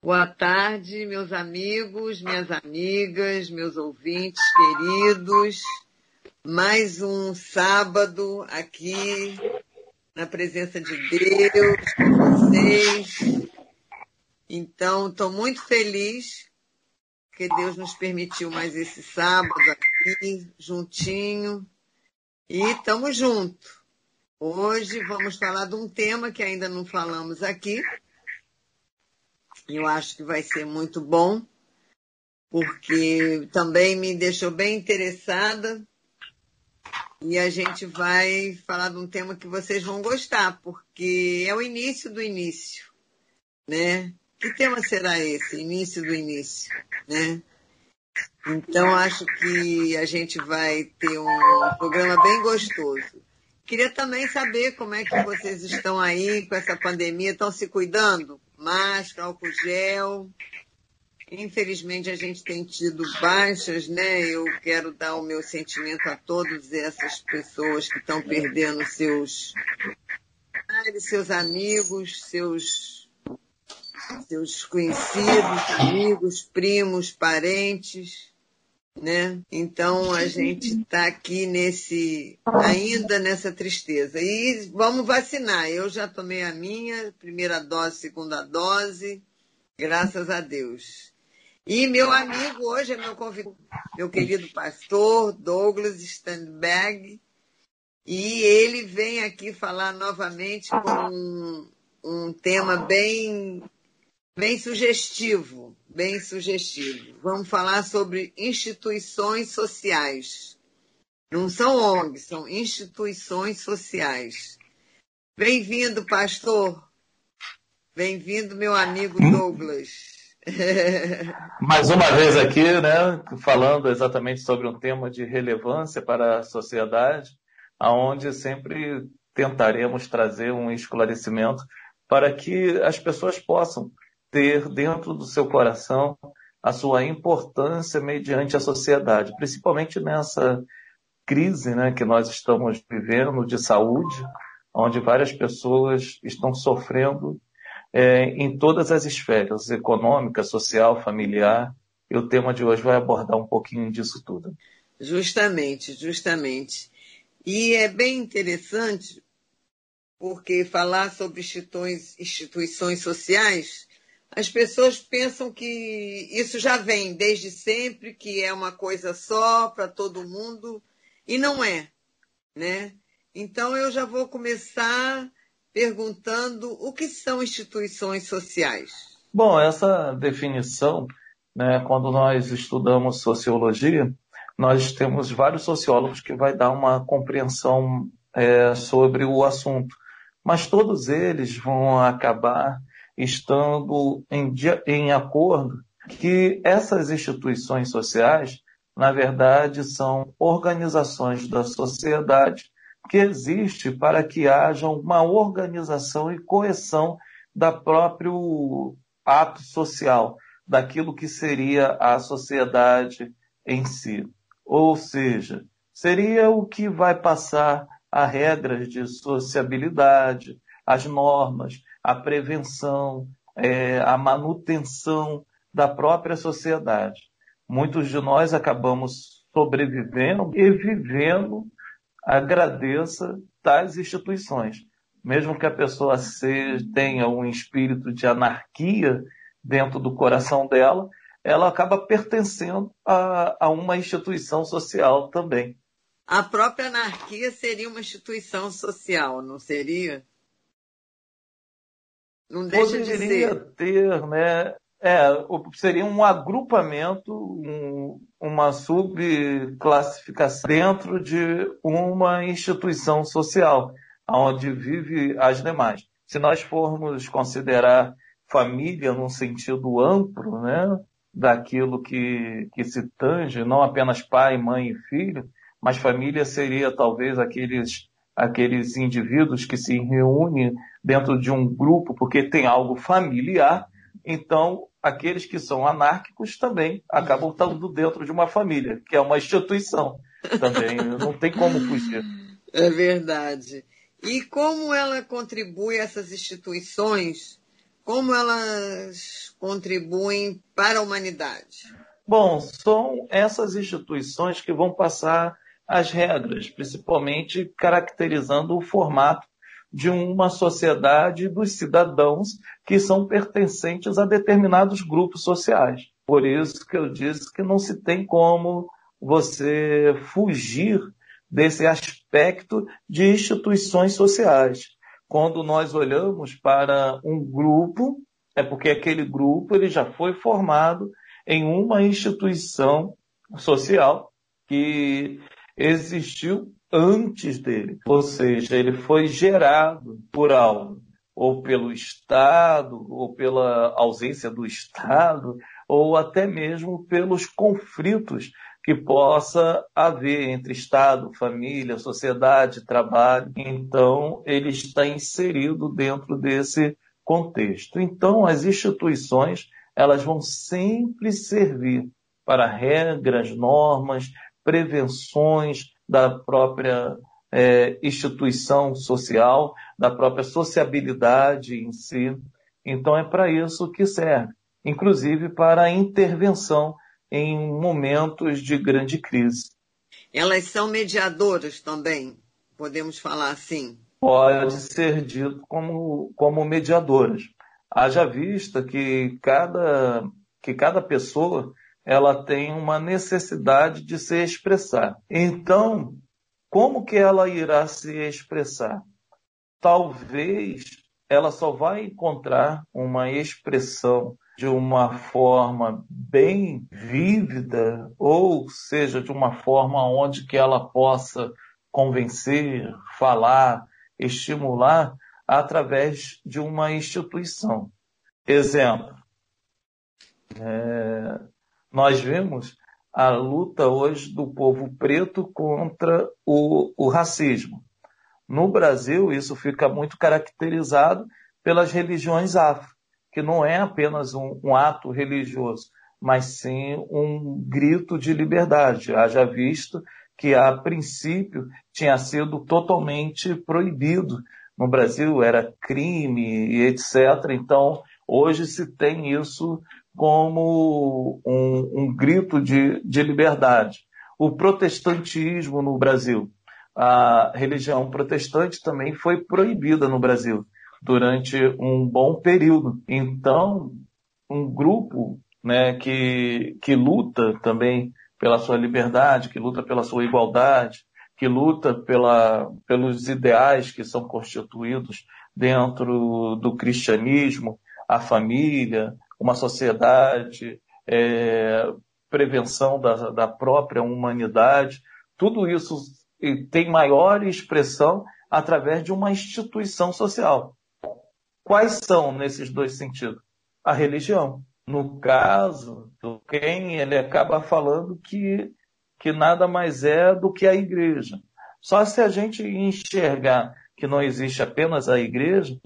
Boa tarde, meus amigos, minhas amigas, meus ouvintes queridos. Mais um sábado aqui na presença de Deus com vocês. Então, estou muito feliz que Deus nos permitiu mais esse sábado aqui, juntinho. E estamos juntos. Hoje vamos falar de um tema que ainda não falamos aqui, eu acho que vai ser muito bom, porque também me deixou bem interessada. E a gente vai falar de um tema que vocês vão gostar, porque é o início do início, né? Que tema será esse? Início do início, né? Então acho que a gente vai ter um programa bem gostoso. Queria também saber como é que vocês estão aí com essa pandemia, estão se cuidando? Máscara, álcool gel. Infelizmente a gente tem tido baixas, né? Eu quero dar o meu sentimento a todas essas pessoas que estão perdendo seus seus amigos, seus seus conhecidos, amigos, primos, parentes, né? Então a gente está aqui nesse ainda nessa tristeza e vamos vacinar. Eu já tomei a minha primeira dose, segunda dose, graças a Deus. E meu amigo hoje é meu convidado, meu querido pastor Douglas Standberg, e ele vem aqui falar novamente com um, um tema bem bem sugestivo, bem sugestivo. Vamos falar sobre instituições sociais. Não são ONGs, são instituições sociais. Bem-vindo, pastor. Bem-vindo, meu amigo Douglas. Mais uma vez aqui, né, falando exatamente sobre um tema de relevância para a sociedade, aonde sempre tentaremos trazer um esclarecimento para que as pessoas possam ter dentro do seu coração a sua importância mediante a sociedade, principalmente nessa crise né, que nós estamos vivendo de saúde, onde várias pessoas estão sofrendo é, em todas as esferas, econômica, social, familiar, e o tema de hoje vai abordar um pouquinho disso tudo. Justamente, justamente. E é bem interessante porque falar sobre instituições, instituições sociais as pessoas pensam que isso já vem desde sempre, que é uma coisa só para todo mundo, e não é, né? Então eu já vou começar perguntando o que são instituições sociais. Bom, essa definição, né, quando nós estudamos sociologia, nós temos vários sociólogos que vai dar uma compreensão é, sobre o assunto, mas todos eles vão acabar estando em, em acordo que essas instituições sociais, na verdade, são organizações da sociedade que existe para que haja uma organização e coesão da próprio ato social, daquilo que seria a sociedade em si. Ou seja, seria o que vai passar a regras de sociabilidade, as normas, a prevenção, é, a manutenção da própria sociedade. Muitos de nós acabamos sobrevivendo e vivendo agradeça das instituições. Mesmo que a pessoa seja, tenha um espírito de anarquia dentro do coração dela, ela acaba pertencendo a, a uma instituição social também. A própria anarquia seria uma instituição social, não seria? Não deixa Poderia de ser. ter, né? É, seria um agrupamento, um, uma subclassificação dentro de uma instituição social, onde vive as demais. Se nós formos considerar família num sentido amplo, né, daquilo que, que se tange, não apenas pai, mãe e filho, mas família seria talvez aqueles aqueles indivíduos que se reúnem dentro de um grupo porque tem algo familiar, então aqueles que são anárquicos também acabam estando dentro de uma família, que é uma instituição também, não tem como fugir. É verdade. E como ela contribui, essas instituições como elas contribuem para a humanidade? Bom, são essas instituições que vão passar as regras, principalmente caracterizando o formato de uma sociedade dos cidadãos que são pertencentes a determinados grupos sociais. Por isso que eu disse que não se tem como você fugir desse aspecto de instituições sociais. Quando nós olhamos para um grupo, é porque aquele grupo ele já foi formado em uma instituição social que existiu antes dele. Ou seja, ele foi gerado por algo, ou pelo Estado, ou pela ausência do Estado, ou até mesmo pelos conflitos que possa haver entre Estado, família, sociedade, trabalho. Então, ele está inserido dentro desse contexto. Então, as instituições, elas vão sempre servir para regras, normas, prevenções, da própria é, instituição social, da própria sociabilidade em si. Então é para isso que serve, inclusive para a intervenção em momentos de grande crise. Elas são mediadoras também, podemos falar assim? Pode ser dito como, como mediadoras. Haja vista que cada, que cada pessoa ela tem uma necessidade de se expressar. Então, como que ela irá se expressar? Talvez ela só vai encontrar uma expressão de uma forma bem vívida, ou seja, de uma forma onde que ela possa convencer, falar, estimular através de uma instituição. Exemplo, é, nós vemos a luta hoje do povo preto contra o, o racismo. No Brasil, isso fica muito caracterizado pelas religiões afro, que não é apenas um, um ato religioso, mas sim um grito de liberdade. Haja visto que, a princípio, tinha sido totalmente proibido. No Brasil era crime e etc. Então, hoje se tem isso como um, um grito de, de liberdade. O protestantismo no Brasil, a religião protestante também foi proibida no Brasil durante um bom período. Então, um grupo né, que, que luta também pela sua liberdade, que luta pela sua igualdade, que luta pela, pelos ideais que são constituídos dentro do cristianismo, a família, uma sociedade, é, prevenção da, da própria humanidade, tudo isso tem maior expressão através de uma instituição social. Quais são nesses dois sentidos? A religião. No caso do quem ele acaba falando que, que nada mais é do que a igreja. Só se a gente enxergar que não existe apenas a igreja,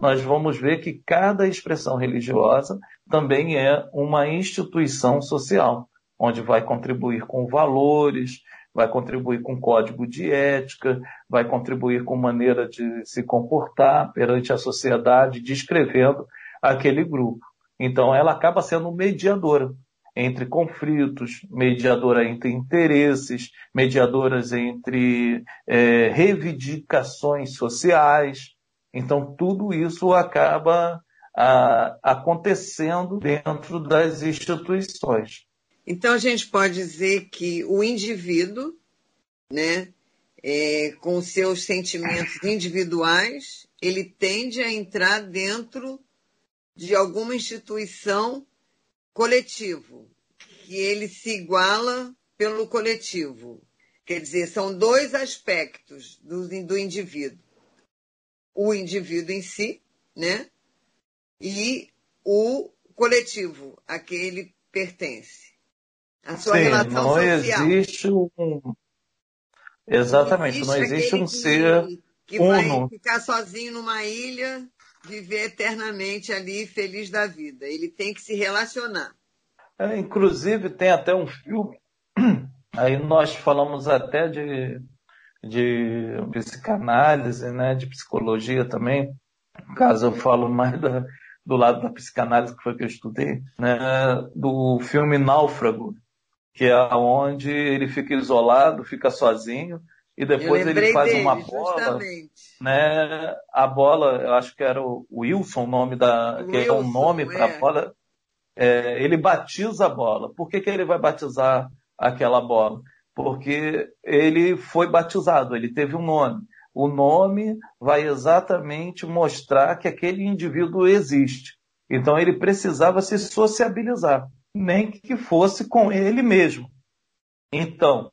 nós vamos ver que cada expressão religiosa também é uma instituição social, onde vai contribuir com valores, vai contribuir com código de ética, vai contribuir com maneira de se comportar perante a sociedade, descrevendo aquele grupo. Então, ela acaba sendo mediadora entre conflitos, mediadora entre interesses, mediadoras entre é, reivindicações sociais. Então, tudo isso acaba a, acontecendo dentro das instituições. Então a gente pode dizer que o indivíduo, né, é, com seus sentimentos individuais, ele tende a entrar dentro de alguma instituição coletivo, que ele se iguala pelo coletivo. Quer dizer, são dois aspectos do, do indivíduo. O indivíduo em si, né? E o coletivo a que ele pertence. A sua Sim, relação não social. existe um. Exatamente, não existe, não existe um que, ser que uno. vai ficar sozinho numa ilha, viver eternamente ali, feliz da vida. Ele tem que se relacionar. É, inclusive, tem até um filme, aí nós falamos até de, de psicanálise, né, de psicologia também, no caso eu falo mais da, do lado da psicanálise, que foi que eu estudei, né, do filme Náufrago, que é onde ele fica isolado, fica sozinho, e depois ele faz dele, uma bola, justamente. né? A bola, eu acho que era o Wilson, o nome da, Wilson, que é um nome para a é. bola. É, ele batiza a bola. Por que, que ele vai batizar aquela bola? Porque ele foi batizado, ele teve um nome. O nome vai exatamente mostrar que aquele indivíduo existe. Então ele precisava se sociabilizar, nem que fosse com ele mesmo. Então,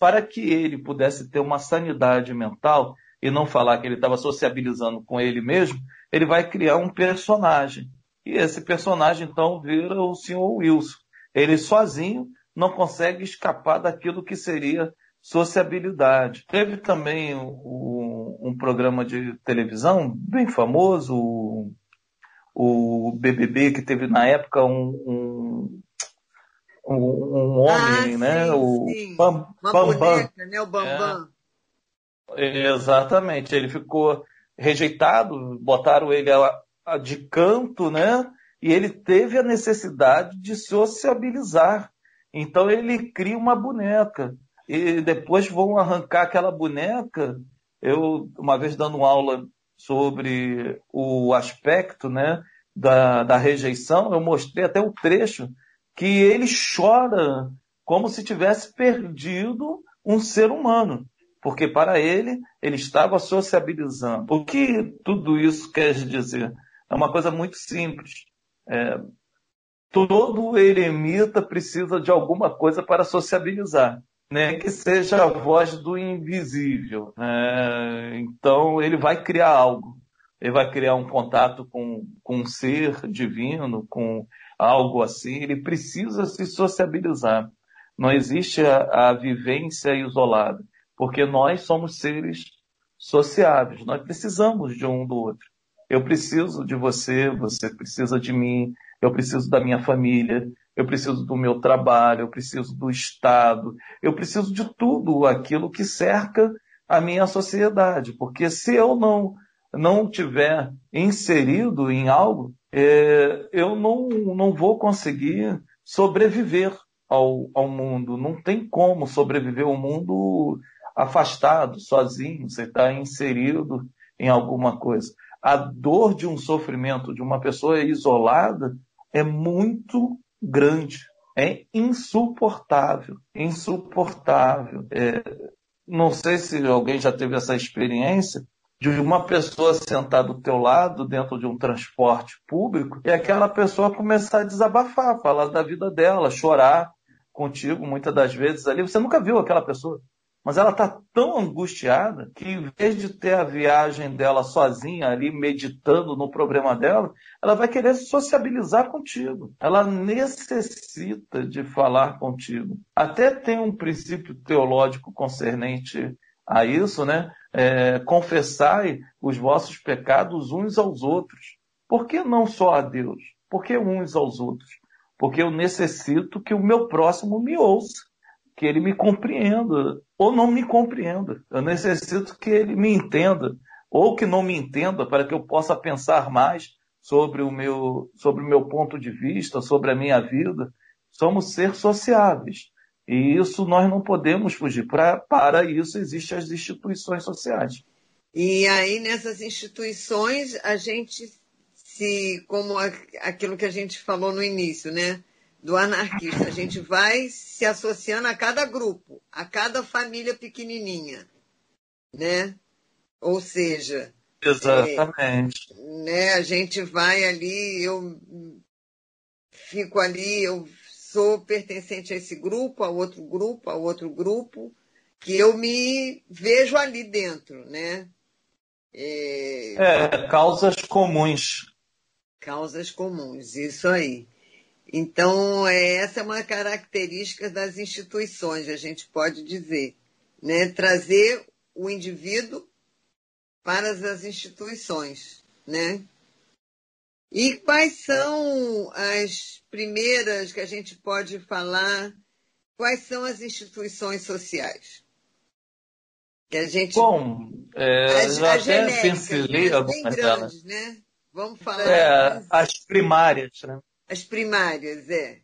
para que ele pudesse ter uma sanidade mental e não falar que ele estava sociabilizando com ele mesmo, ele vai criar um personagem. E esse personagem, então, vira o senhor Wilson. Ele sozinho não consegue escapar daquilo que seria sociabilidade. Teve também um, um programa de televisão bem famoso, o, o BBB, que teve na época um, um um, um homem, ah, né? Sim, o sim. Bam, Uma Bam, boneca, né? O Bambam. É, exatamente. Ele ficou rejeitado, botaram ele a, a, de canto, né? E ele teve a necessidade de sociabilizar. Então ele cria uma boneca. E depois vão arrancar aquela boneca. Eu, uma vez dando aula sobre o aspecto né, da, da rejeição, eu mostrei até o trecho que ele chora como se tivesse perdido um ser humano, porque para ele ele estava sociabilizando. O que tudo isso quer dizer? É uma coisa muito simples. É, todo eremita precisa de alguma coisa para sociabilizar, né? que seja a voz do invisível. É, então ele vai criar algo, ele vai criar um contato com, com um ser divino, com algo assim, ele precisa se sociabilizar. Não existe a, a vivência isolada, porque nós somos seres sociáveis, nós precisamos de um do outro. Eu preciso de você, você precisa de mim, eu preciso da minha família, eu preciso do meu trabalho, eu preciso do Estado, eu preciso de tudo aquilo que cerca a minha sociedade, porque se eu não não tiver inserido em algo, é, eu não, não vou conseguir sobreviver ao, ao mundo. Não tem como sobreviver ao mundo afastado, sozinho, você está inserido em alguma coisa. A dor de um sofrimento de uma pessoa isolada é muito grande, é insuportável, insuportável. É, não sei se alguém já teve essa experiência, de uma pessoa sentar do teu lado dentro de um transporte público e aquela pessoa começar a desabafar, falar da vida dela, chorar contigo muitas das vezes ali. Você nunca viu aquela pessoa, mas ela está tão angustiada que em vez de ter a viagem dela sozinha ali meditando no problema dela, ela vai querer sociabilizar contigo. Ela necessita de falar contigo. Até tem um princípio teológico concernente a isso, né? é, confessai os vossos pecados uns aos outros. Por que não só a Deus? Por que uns aos outros? Porque eu necessito que o meu próximo me ouça, que ele me compreenda, ou não me compreenda. Eu necessito que ele me entenda, ou que não me entenda, para que eu possa pensar mais sobre o meu, sobre o meu ponto de vista, sobre a minha vida. Somos seres sociáveis. E isso nós não podemos fugir. Pra, para isso existem as instituições sociais. E aí, nessas instituições, a gente se, como aquilo que a gente falou no início, né? Do anarquista, a gente vai se associando a cada grupo, a cada família pequenininha, né? Ou seja, exatamente, é, né? A gente vai ali, eu fico ali, eu sou pertencente a esse grupo, a outro grupo, a outro grupo, que eu me vejo ali dentro, né? É, é causas comuns. Causas comuns, isso aí. Então, é, essa é uma característica das instituições, a gente pode dizer, né? Trazer o indivíduo para as instituições, né? E quais são as primeiras que a gente pode falar? Quais são as instituições sociais? Que a gente. Bom, é, as, já as até pincelei algumas delas. Né? Vamos falar. É, as primárias, né? As primárias, é.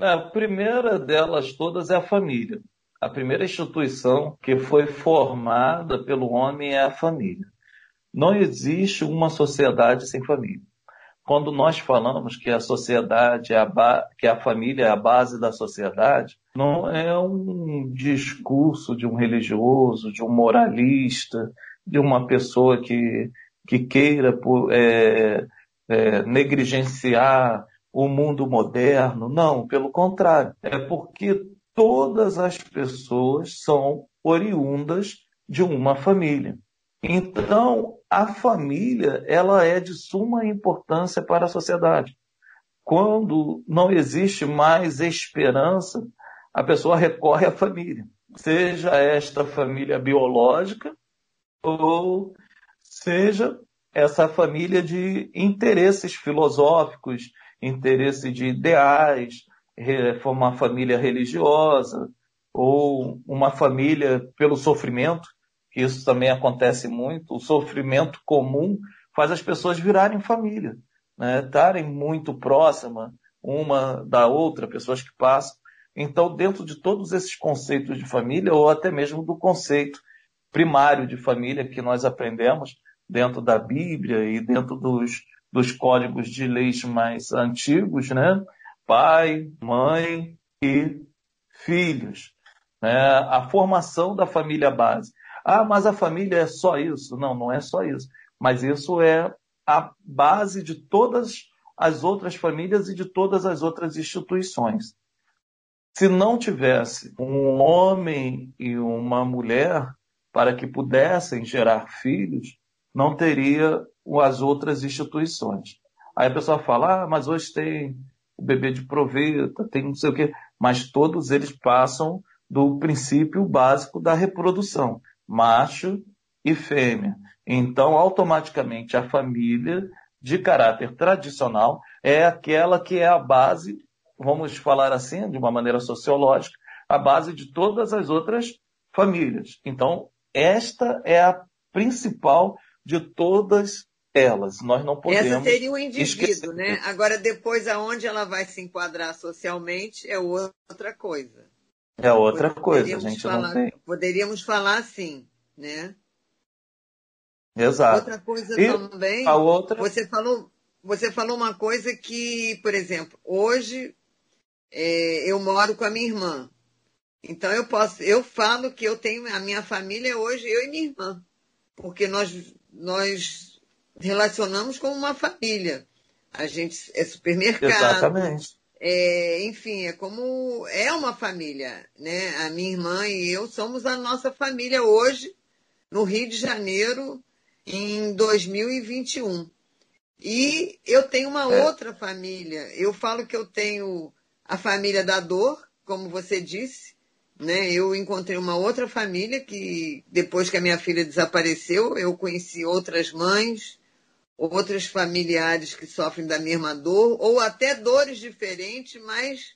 A primeira delas todas é a família. A primeira instituição que foi formada pelo homem é a família. Não existe uma sociedade sem família. Quando nós falamos que a sociedade, é a que a família é a base da sociedade, não é um discurso de um religioso, de um moralista, de uma pessoa que, que queira é, é, negligenciar o mundo moderno. Não, pelo contrário. É porque todas as pessoas são oriundas de uma família. Então, a família ela é de suma importância para a sociedade. Quando não existe mais esperança, a pessoa recorre à família, seja esta família biológica ou seja essa família de interesses filosóficos, interesse de ideais, uma família religiosa ou uma família pelo sofrimento que isso também acontece muito, o sofrimento comum faz as pessoas virarem família, né? estarem muito próximas uma da outra, pessoas que passam. Então, dentro de todos esses conceitos de família, ou até mesmo do conceito primário de família que nós aprendemos dentro da Bíblia e dentro dos, dos códigos de leis mais antigos, né? Pai, mãe e filhos. Né? A formação da família base. Ah, mas a família é só isso. Não, não é só isso. Mas isso é a base de todas as outras famílias e de todas as outras instituições. Se não tivesse um homem e uma mulher para que pudessem gerar filhos, não teria as outras instituições. Aí a pessoa fala, ah, mas hoje tem o bebê de proveta, tem não sei o quê, mas todos eles passam do princípio básico da reprodução macho e fêmea. Então, automaticamente, a família de caráter tradicional é aquela que é a base, vamos falar assim, de uma maneira sociológica, a base de todas as outras famílias. Então, esta é a principal de todas elas. Nós não podemos. Essa seria o indivíduo, né? Agora, depois, aonde ela vai se enquadrar socialmente é outra coisa. É outra coisa, a gente falar, não tem. Poderíamos falar assim, né? Exato. Outra coisa e também, a outra... você falou, você falou uma coisa que, por exemplo, hoje é, eu moro com a minha irmã. Então eu posso, eu falo que eu tenho a minha família hoje eu e minha irmã, porque nós nós relacionamos como uma família. A gente é supermercado, Exatamente. É, enfim, é como é uma família, né? A minha irmã e eu somos a nossa família hoje no Rio de Janeiro em 2021. E eu tenho uma é. outra família. Eu falo que eu tenho a família da dor, como você disse, né? Eu encontrei uma outra família que depois que a minha filha desapareceu, eu conheci outras mães, outros familiares que sofrem da mesma dor, ou até dores diferentes, mas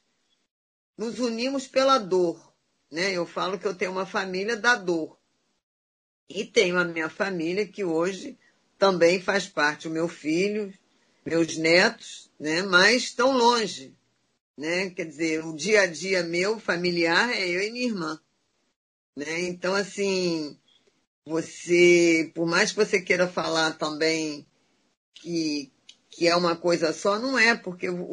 nos unimos pela dor. Né? Eu falo que eu tenho uma família da dor. E tenho a minha família que hoje também faz parte, o meu filho, meus netos, né? mas estão longe. Né? Quer dizer, o dia a dia meu familiar é eu e minha irmã. Né? Então, assim, você, por mais que você queira falar também que, que é uma coisa só, não é, porque o, o,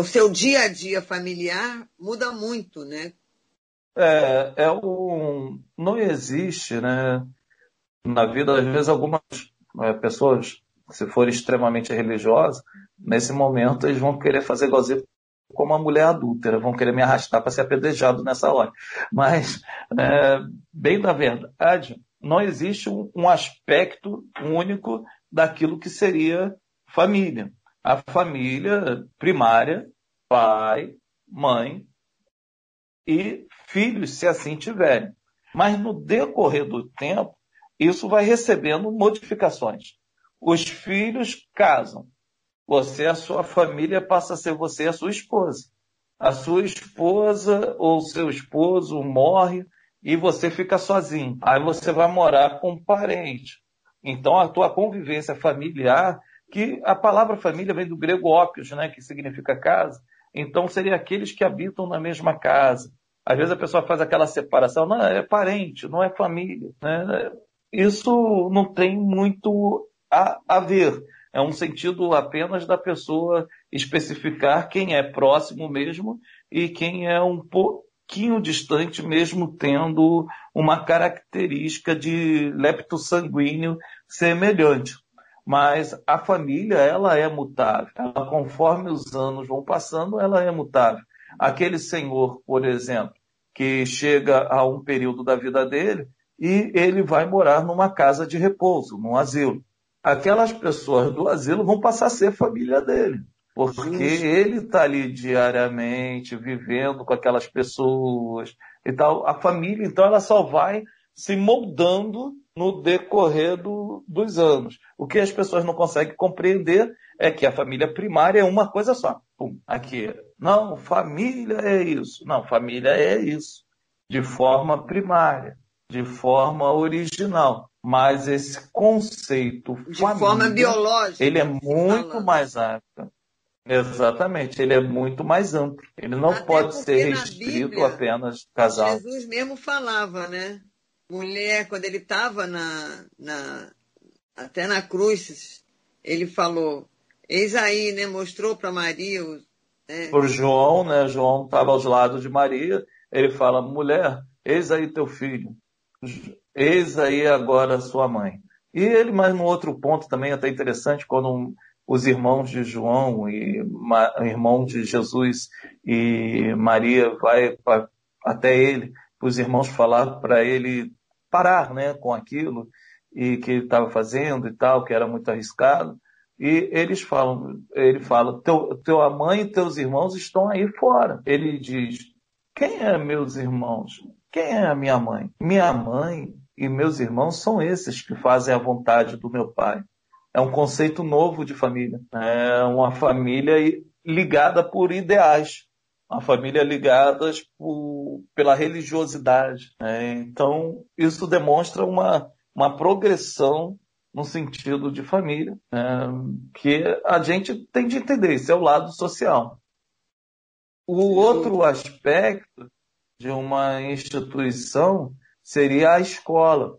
o seu dia a dia familiar muda muito, né? É, é um, não existe, né? Na vida, às vezes, algumas é, pessoas, se forem extremamente religiosas, nesse momento eles vão querer fazer igualzinho como uma mulher adúltera, vão querer me arrastar para ser apedrejado nessa hora. Mas, é, bem da verdade, não existe um, um aspecto único daquilo que seria família. A família primária, pai, mãe e filhos, se assim tiverem. Mas no decorrer do tempo, isso vai recebendo modificações. Os filhos casam. Você, a sua família, passa a ser você e a sua esposa. A sua esposa ou seu esposo morre e você fica sozinho. Aí você vai morar com um parente. Então, a tua convivência familiar, que a palavra família vem do grego ópios, né, que significa casa, então seria aqueles que habitam na mesma casa. Às vezes a pessoa faz aquela separação, não, é parente, não é família. Né? Isso não tem muito a, a ver. É um sentido apenas da pessoa especificar quem é próximo mesmo e quem é um pouquinho distante, mesmo tendo uma característica de lepto sanguíneo semelhante. Mas a família, ela é mutável. Ela, conforme os anos vão passando, ela é mutável. Aquele senhor, por exemplo, que chega a um período da vida dele e ele vai morar numa casa de repouso, num asilo aquelas pessoas do asilo vão passar a ser família dele. Porque ele está ali diariamente vivendo com aquelas pessoas e tal. A família, então, ela só vai se moldando no decorrer do, dos anos. O que as pessoas não conseguem compreender é que a família primária é uma coisa só. Pum, aqui. Não, família é isso. Não, família é isso. De forma primária, de forma original. Mas esse conceito de família, forma biológica, ele é muito falando. mais amplo. Exatamente, ele é muito mais amplo. Ele não Até pode ser restrito Bíblia, apenas casal. Jesus mesmo falava, né? Mulher, quando ele estava na, na, até na cruz, ele falou, eis aí, né? Mostrou para Maria. Né? Por João, né? João estava aos lados de Maria. Ele fala, mulher, eis aí teu filho. Eis aí agora sua mãe. E ele, mas no outro ponto também até interessante, quando os irmãos de João e irmão de Jesus e Maria vai pra, até ele, os irmãos falar para ele parar, né, com aquilo e que ele estava fazendo e tal, que era muito arriscado. E eles falam, ele fala, teu, tua mãe e teus irmãos estão aí fora. Ele diz, quem é meus irmãos? Quem é a minha mãe? Minha mãe e meus irmãos são esses que fazem a vontade do meu pai. É um conceito novo de família. É uma família ligada por ideais. Uma família ligada por, pela religiosidade. Né? Então, isso demonstra uma, uma progressão no sentido de família, né? que a gente tem de entender. Isso é o lado social. O outro aspecto de uma instituição seria a escola.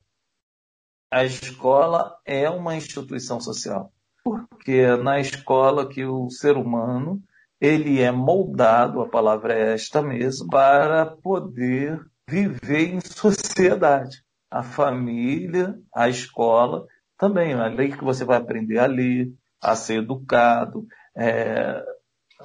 A escola é uma instituição social, porque é na escola que o ser humano ele é moldado, a palavra é esta mesmo, para poder viver em sociedade. A família, a escola, também, além que você vai aprender a ler, a ser educado, é,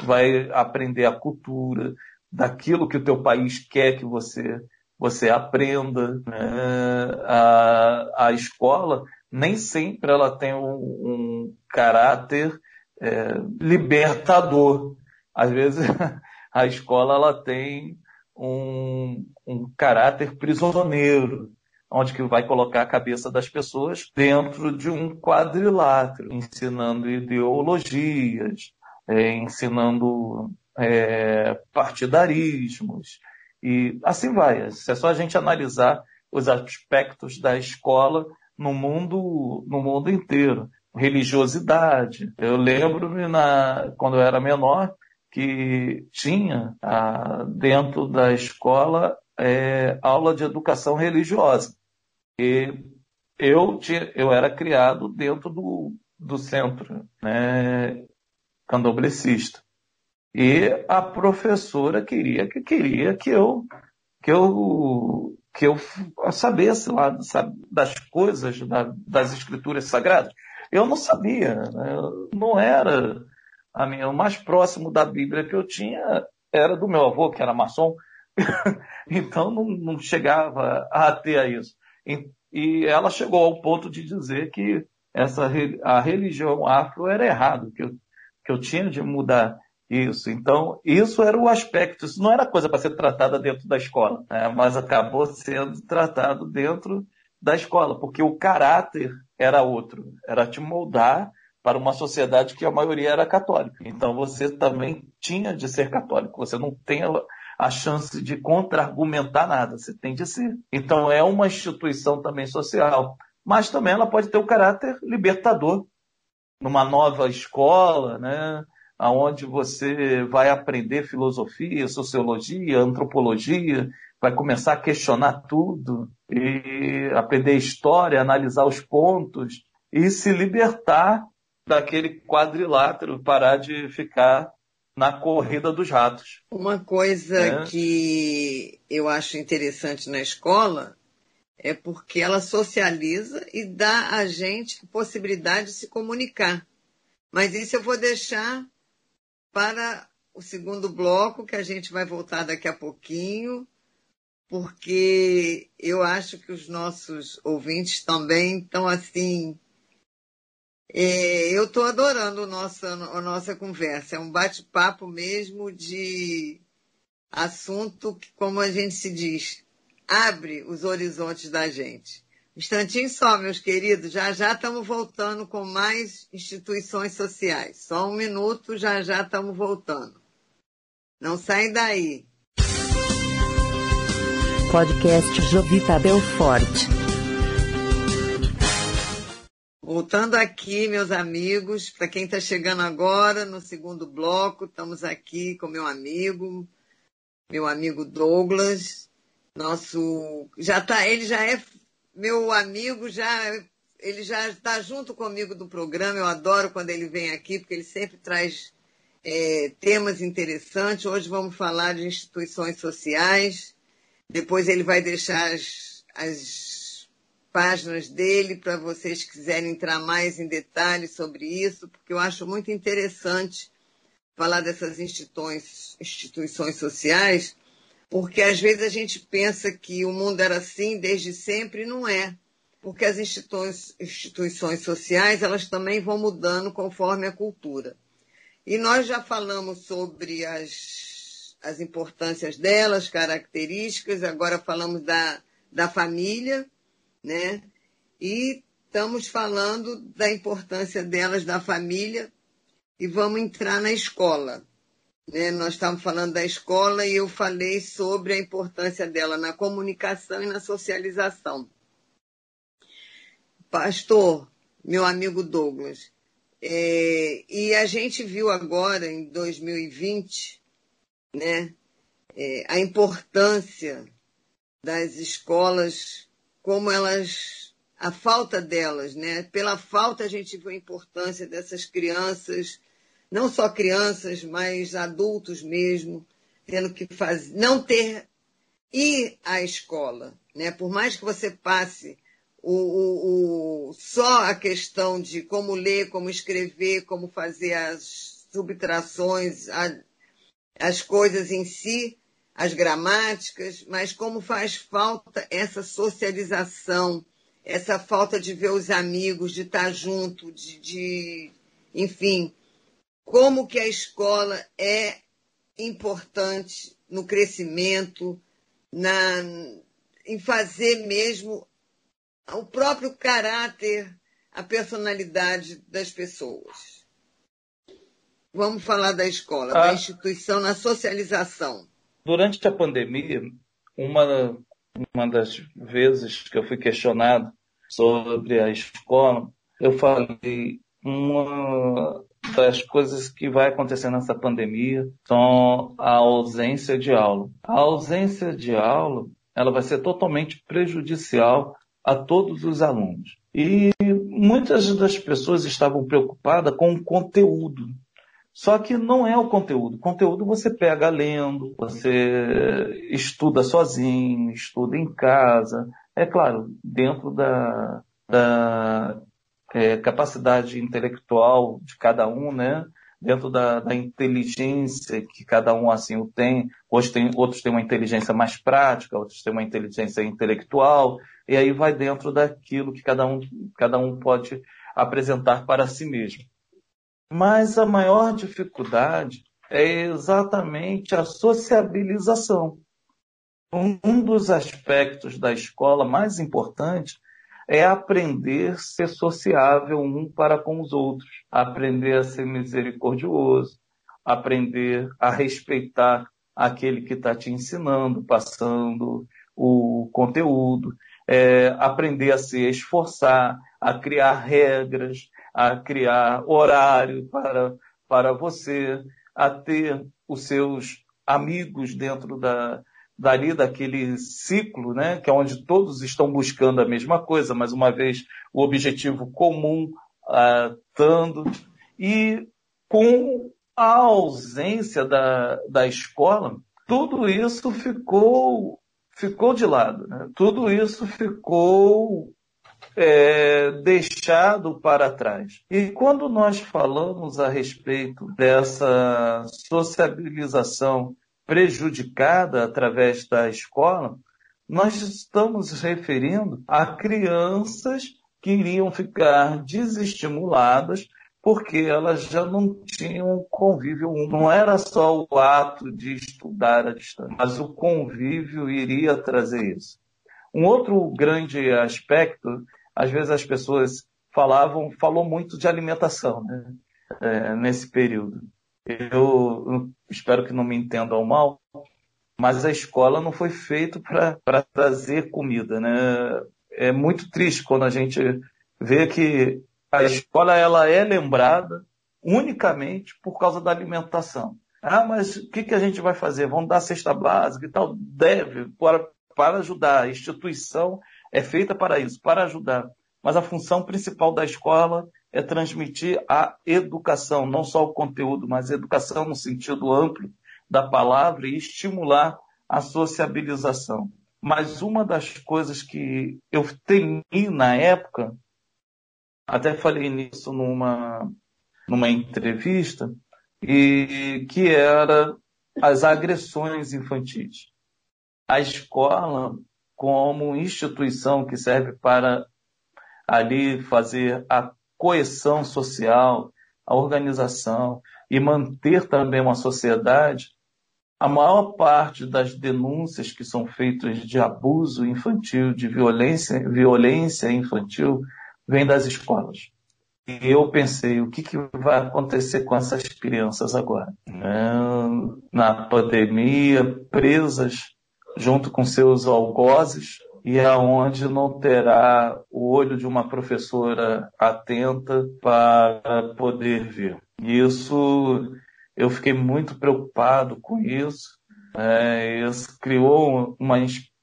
vai aprender a cultura daquilo que o teu país quer que você você aprenda. Né? A, a escola nem sempre ela tem um, um caráter é, libertador. Às vezes a escola ela tem um, um caráter prisioneiro, onde que vai colocar a cabeça das pessoas dentro de um quadrilátero, ensinando ideologias, é, ensinando é, partidarismos, e assim vai. É só a gente analisar os aspectos da escola no mundo, no mundo inteiro. Religiosidade. Eu lembro na, quando eu era menor que tinha ah, dentro da escola é, aula de educação religiosa. E eu, tinha, eu era criado dentro do, do centro né, candomblessista. E a professora queria que queria que eu que eu que eu sabesse lá sabe, das coisas da, das escrituras sagradas. Eu não sabia, né? não era a minha, o mais próximo da Bíblia que eu tinha era do meu avô que era maçom, então não, não, chegava a ter isso. E, e ela chegou ao ponto de dizer que essa a religião afro era errado, que eu, que eu tinha de mudar. Isso, então, isso era o aspecto, isso não era coisa para ser tratada dentro da escola, né? mas acabou sendo tratado dentro da escola, porque o caráter era outro, era te moldar para uma sociedade que a maioria era católica. Então você também tinha de ser católico, você não tem a chance de contra-argumentar nada, você tem de ser. Então é uma instituição também social, mas também ela pode ter o caráter libertador numa nova escola, né? Onde você vai aprender filosofia, sociologia, antropologia, vai começar a questionar tudo e aprender história, analisar os pontos e se libertar daquele quadrilátero, parar de ficar na corrida dos ratos. Uma coisa é. que eu acho interessante na escola é porque ela socializa e dá a gente possibilidade de se comunicar. Mas isso eu vou deixar para o segundo bloco, que a gente vai voltar daqui a pouquinho, porque eu acho que os nossos ouvintes também estão assim. É, eu estou adorando nossa, a nossa conversa. É um bate-papo mesmo de assunto que, como a gente se diz, abre os horizontes da gente. Um instantinho só, meus queridos, já já estamos voltando com mais instituições sociais. Só um minuto, já já estamos voltando. Não saem daí. Podcast Jovita Belfort. Voltando aqui, meus amigos, para quem está chegando agora no segundo bloco, estamos aqui com meu amigo, meu amigo Douglas, nosso já tá, ele já é meu amigo, já ele já está junto comigo do programa. Eu adoro quando ele vem aqui, porque ele sempre traz é, temas interessantes. Hoje vamos falar de instituições sociais. Depois ele vai deixar as, as páginas dele para vocês quiserem entrar mais em detalhes sobre isso, porque eu acho muito interessante falar dessas instituições, instituições sociais, porque às vezes a gente pensa que o mundo era assim desde sempre, e não é. Porque as instituições, instituições sociais, elas também vão mudando conforme a cultura. E nós já falamos sobre as, as importâncias delas, características, agora falamos da, da família, né? E estamos falando da importância delas da família e vamos entrar na escola. Né? Nós estávamos falando da escola e eu falei sobre a importância dela na comunicação e na socialização. Pastor, meu amigo Douglas, é, e a gente viu agora, em 2020, né, é, a importância das escolas, como elas, a falta delas, né? Pela falta a gente viu a importância dessas crianças não só crianças, mas adultos mesmo, tendo que fazer, não ter ir à escola, né? Por mais que você passe o, o, o, só a questão de como ler, como escrever, como fazer as subtrações, a, as coisas em si, as gramáticas, mas como faz falta essa socialização, essa falta de ver os amigos, de estar junto, de, de enfim, como que a escola é importante no crescimento, na, em fazer mesmo o próprio caráter, a personalidade das pessoas. Vamos falar da escola, ah, da instituição na socialização. Durante a pandemia, uma, uma das vezes que eu fui questionado sobre a escola, eu falei uma das coisas que vai acontecer nessa pandemia são a ausência de aula. A ausência de aula, ela vai ser totalmente prejudicial a todos os alunos. E muitas das pessoas estavam preocupadas com o conteúdo. Só que não é o conteúdo. O conteúdo você pega lendo, você estuda sozinho, estuda em casa. É claro, dentro da, da é, capacidade intelectual de cada um, né? Dentro da, da, inteligência que cada um assim tem. Hoje tem, outros têm uma inteligência mais prática, outros têm uma inteligência intelectual, e aí vai dentro daquilo que cada um, cada um pode apresentar para si mesmo. Mas a maior dificuldade é exatamente a sociabilização. Um dos aspectos da escola mais importante é aprender a ser sociável um para com os outros, aprender a ser misericordioso, aprender a respeitar aquele que está te ensinando, passando o conteúdo, é, aprender a se esforçar, a criar regras, a criar horário para, para você, a ter os seus amigos dentro da, dali daquele ciclo, né, que é onde todos estão buscando a mesma coisa, mas uma vez o objetivo comum uh, estando, e com a ausência da, da escola, tudo isso ficou, ficou de lado, né? tudo isso ficou é, deixado para trás. E quando nós falamos a respeito dessa sociabilização prejudicada através da escola, nós estamos referindo a crianças que iriam ficar desestimuladas porque elas já não tinham convívio. Não era só o ato de estudar à distância, mas o convívio iria trazer isso. Um outro grande aspecto, às vezes as pessoas falavam, falou muito de alimentação né? é, nesse período. Eu espero que não me entendam mal, mas a escola não foi feita para trazer comida, né? É muito triste quando a gente vê que a escola ela é lembrada unicamente por causa da alimentação. Ah, mas o que, que a gente vai fazer? Vamos dar cesta básica e tal? Deve, para, para ajudar. A instituição é feita para isso, para ajudar. Mas a função principal da escola é transmitir a educação, não só o conteúdo, mas educação no sentido amplo da palavra e estimular a sociabilização. Mas uma das coisas que eu temi na época, até falei nisso numa, numa entrevista, e que era as agressões infantis. A escola, como instituição que serve para ali fazer a coesão social, a organização e manter também uma sociedade, a maior parte das denúncias que são feitas de abuso infantil, de violência, violência infantil, vem das escolas. E eu pensei, o que, que vai acontecer com essas crianças agora? Na pandemia, presas junto com seus algozes, e aonde não terá o olho de uma professora atenta para poder ver. Isso eu fiquei muito preocupado com isso. É, isso criou uma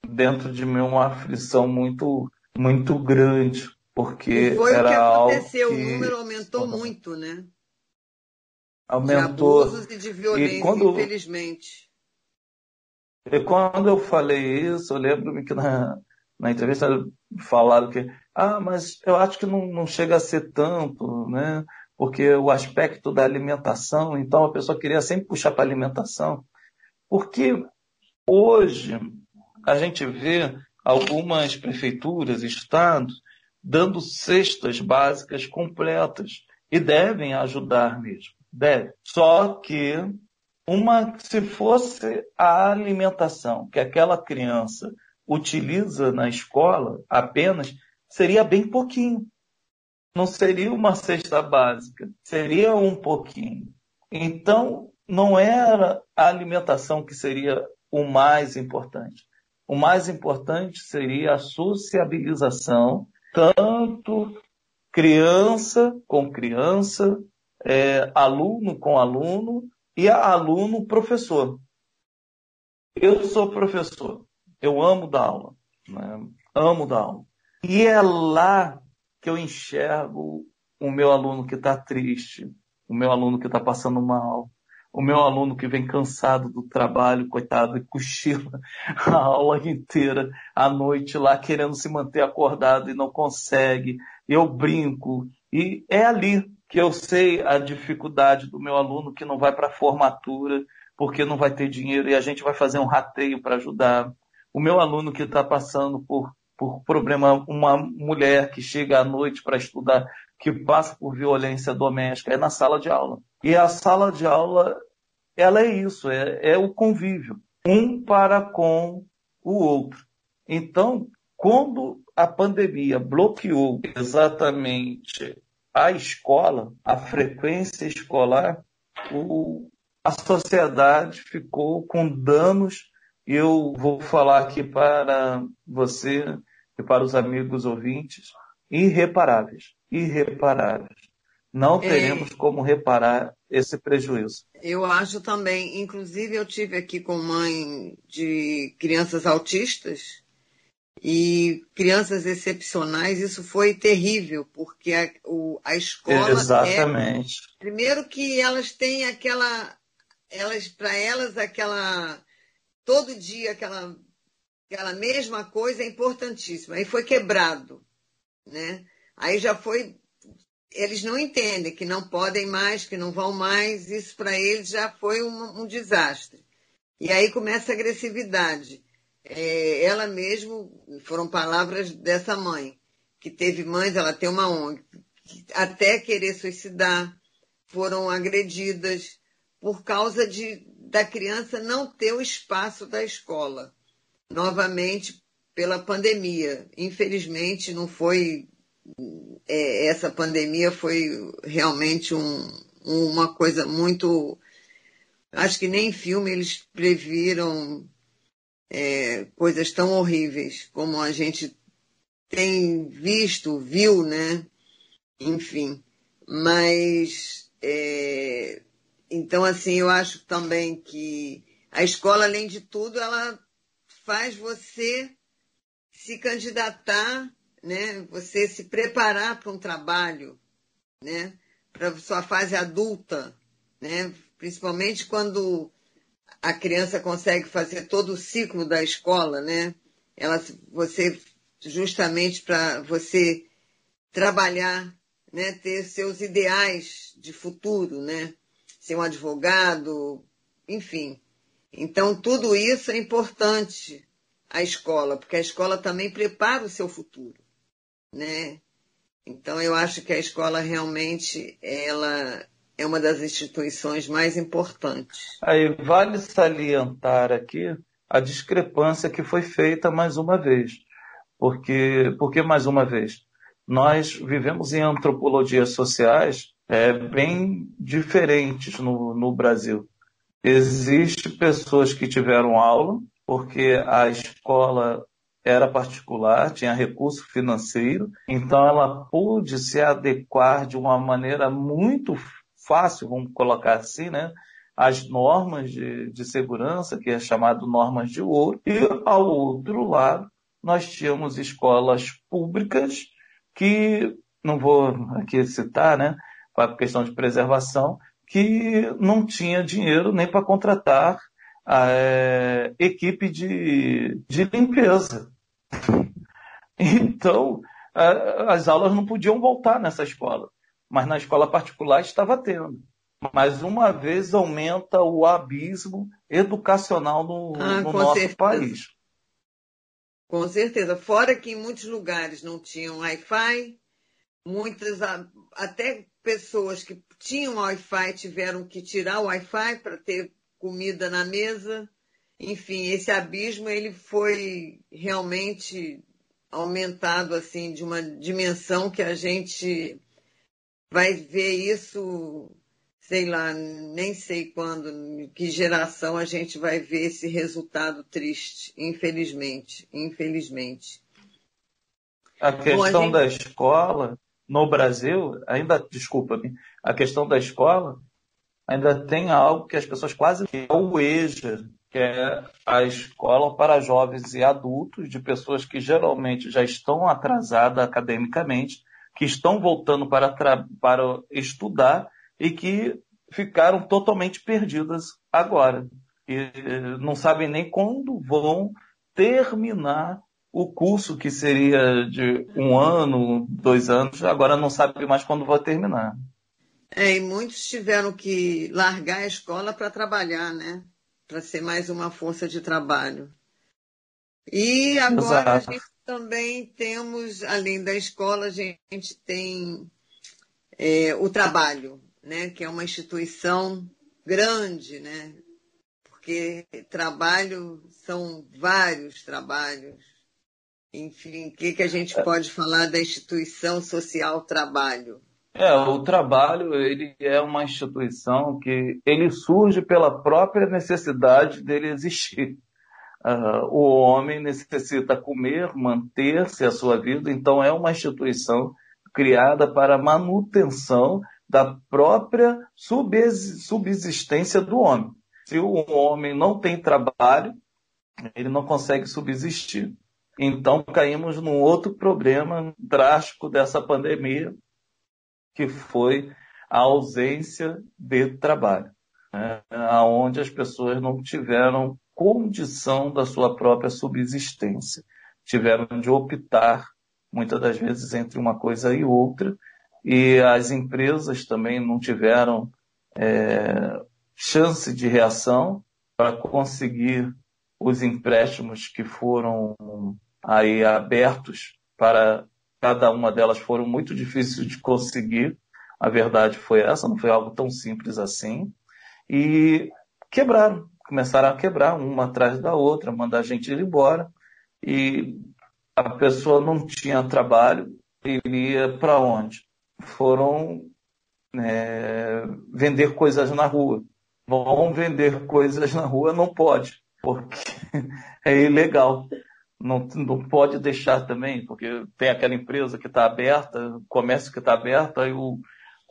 dentro de mim uma aflição muito muito grande porque e foi era o que aconteceu, que... o número aumentou muito, né? Aumentou. De abusos e de violência, e quando... infelizmente. E quando eu falei isso, eu lembro-me que na, na entrevista falaram que, ah, mas eu acho que não, não chega a ser tanto, né? Porque o aspecto da alimentação, então a pessoa queria sempre puxar para a alimentação. Porque hoje a gente vê algumas prefeituras, estados, dando cestas básicas completas e devem ajudar mesmo. Deve. Só que uma, se fosse a alimentação que aquela criança utiliza na escola apenas, seria bem pouquinho. Não seria uma cesta básica, seria um pouquinho. Então, não era a alimentação que seria o mais importante. O mais importante seria a sociabilização, tanto criança com criança, é, aluno com aluno e aluno professor. Eu sou professor. Eu amo dar aula. Né? Amo dar aula. E é lá que eu enxergo o meu aluno que está triste, o meu aluno que está passando mal, o meu aluno que vem cansado do trabalho, coitado, e cochila a aula inteira à noite lá, querendo se manter acordado e não consegue. Eu brinco. E é ali que eu sei a dificuldade do meu aluno que não vai para a formatura porque não vai ter dinheiro e a gente vai fazer um rateio para ajudar o meu aluno que está passando por, por problema, uma mulher que chega à noite para estudar, que passa por violência doméstica, é na sala de aula. E a sala de aula, ela é isso, é, é o convívio, um para com o outro. Então, quando a pandemia bloqueou exatamente a escola, a frequência escolar, o, a sociedade ficou com danos eu vou falar aqui para você e para os amigos ouvintes irreparáveis. Irreparáveis. Não é. teremos é, como reparar esse prejuízo. Eu acho também. Inclusive, eu tive aqui com mãe de crianças autistas e crianças excepcionais. Isso foi terrível, porque a, o, a escola. Exatamente. É, primeiro que elas têm aquela. Elas, para elas, aquela. Todo dia, aquela, aquela mesma coisa é importantíssima. Aí foi quebrado. Né? Aí já foi eles não entendem que não podem mais, que não vão mais, isso para eles já foi um, um, desastre. E aí começa a agressividade. É, ela mesmo, foram palavras dessa mãe, que teve mães, ela tem uma ONG, que até querer suicidar, foram agredidas por causa de, da criança não ter o espaço da escola. Novamente, pela pandemia. Infelizmente, não foi é, essa pandemia foi realmente um, uma coisa muito. Acho que nem em filme eles previram é, coisas tão horríveis como a gente tem visto, viu, né? Enfim. Mas. É, então, assim, eu acho também que a escola, além de tudo, ela faz você se candidatar né? Você se preparar para um trabalho, né? Para sua fase adulta, né? Principalmente quando a criança consegue fazer todo o ciclo da escola, né? Ela, você justamente para você trabalhar, né? Ter seus ideais de futuro, né? Ser um advogado, enfim. Então tudo isso é importante a escola, porque a escola também prepara o seu futuro né? Então eu acho que a escola realmente ela é uma das instituições mais importantes. Aí vale salientar aqui a discrepância que foi feita mais uma vez. Porque, porque mais uma vez, nós vivemos em antropologias sociais é, bem diferentes no, no Brasil. Existem pessoas que tiveram aula, porque a escola era particular, tinha recurso financeiro, então ela pôde se adequar de uma maneira muito fácil, vamos colocar assim, né? As normas de, de segurança, que é chamado normas de ouro, e ao outro lado, nós tínhamos escolas públicas que, não vou aqui citar, né? Para questão de preservação, que não tinha dinheiro nem para contratar a é, equipe de, de limpeza. Então, as aulas não podiam voltar nessa escola, mas na escola particular estava tendo. Mas uma vez aumenta o abismo educacional no, ah, no nosso certeza. país. Com certeza. Fora que em muitos lugares não tinham Wi-Fi, muitas, até pessoas que tinham Wi-Fi tiveram que tirar o Wi-Fi para ter comida na mesa. Enfim, esse abismo ele foi realmente aumentado assim de uma dimensão que a gente vai ver isso, sei lá, nem sei quando, que geração a gente vai ver esse resultado triste, infelizmente, infelizmente. A questão Bom, a gente... da escola no Brasil, ainda, desculpa-me, a questão da escola ainda tem algo que as pessoas quase que é o EJA, que é a escola para jovens e adultos, de pessoas que geralmente já estão atrasadas academicamente, que estão voltando para, para estudar e que ficaram totalmente perdidas agora. E não sabem nem quando vão terminar o curso que seria de um ano, dois anos, agora não sabe mais quando vai terminar. É, e muitos tiveram que largar a escola para trabalhar, né? Para ser mais uma força de trabalho. E agora Exato. a gente também temos, além da escola, a gente tem é, o trabalho, né? Que é uma instituição grande, né? Porque trabalho são vários trabalhos. Enfim, o que, que a gente é. pode falar da instituição social trabalho? É, o trabalho ele é uma instituição que ele surge pela própria necessidade dele existir. Uh, o homem necessita comer, manter-se a sua vida, então é uma instituição criada para manutenção da própria subsistência do homem. Se o homem não tem trabalho, ele não consegue subsistir. Então caímos num outro problema drástico dessa pandemia, que foi a ausência de trabalho, né? onde as pessoas não tiveram condição da sua própria subsistência. Tiveram de optar, muitas das vezes, entre uma coisa e outra, e as empresas também não tiveram é, chance de reação para conseguir os empréstimos que foram aí abertos para cada uma delas foram muito difíceis de conseguir. A verdade foi essa, não foi algo tão simples assim. E quebraram, começaram a quebrar uma atrás da outra, mandar a gente ir embora. E a pessoa não tinha trabalho, iria para onde? Foram é, vender coisas na rua. Vão vender coisas na rua, não pode, porque é ilegal. Não, não pode deixar também, porque tem aquela empresa que está aberta, o comércio que está aberto, aí o,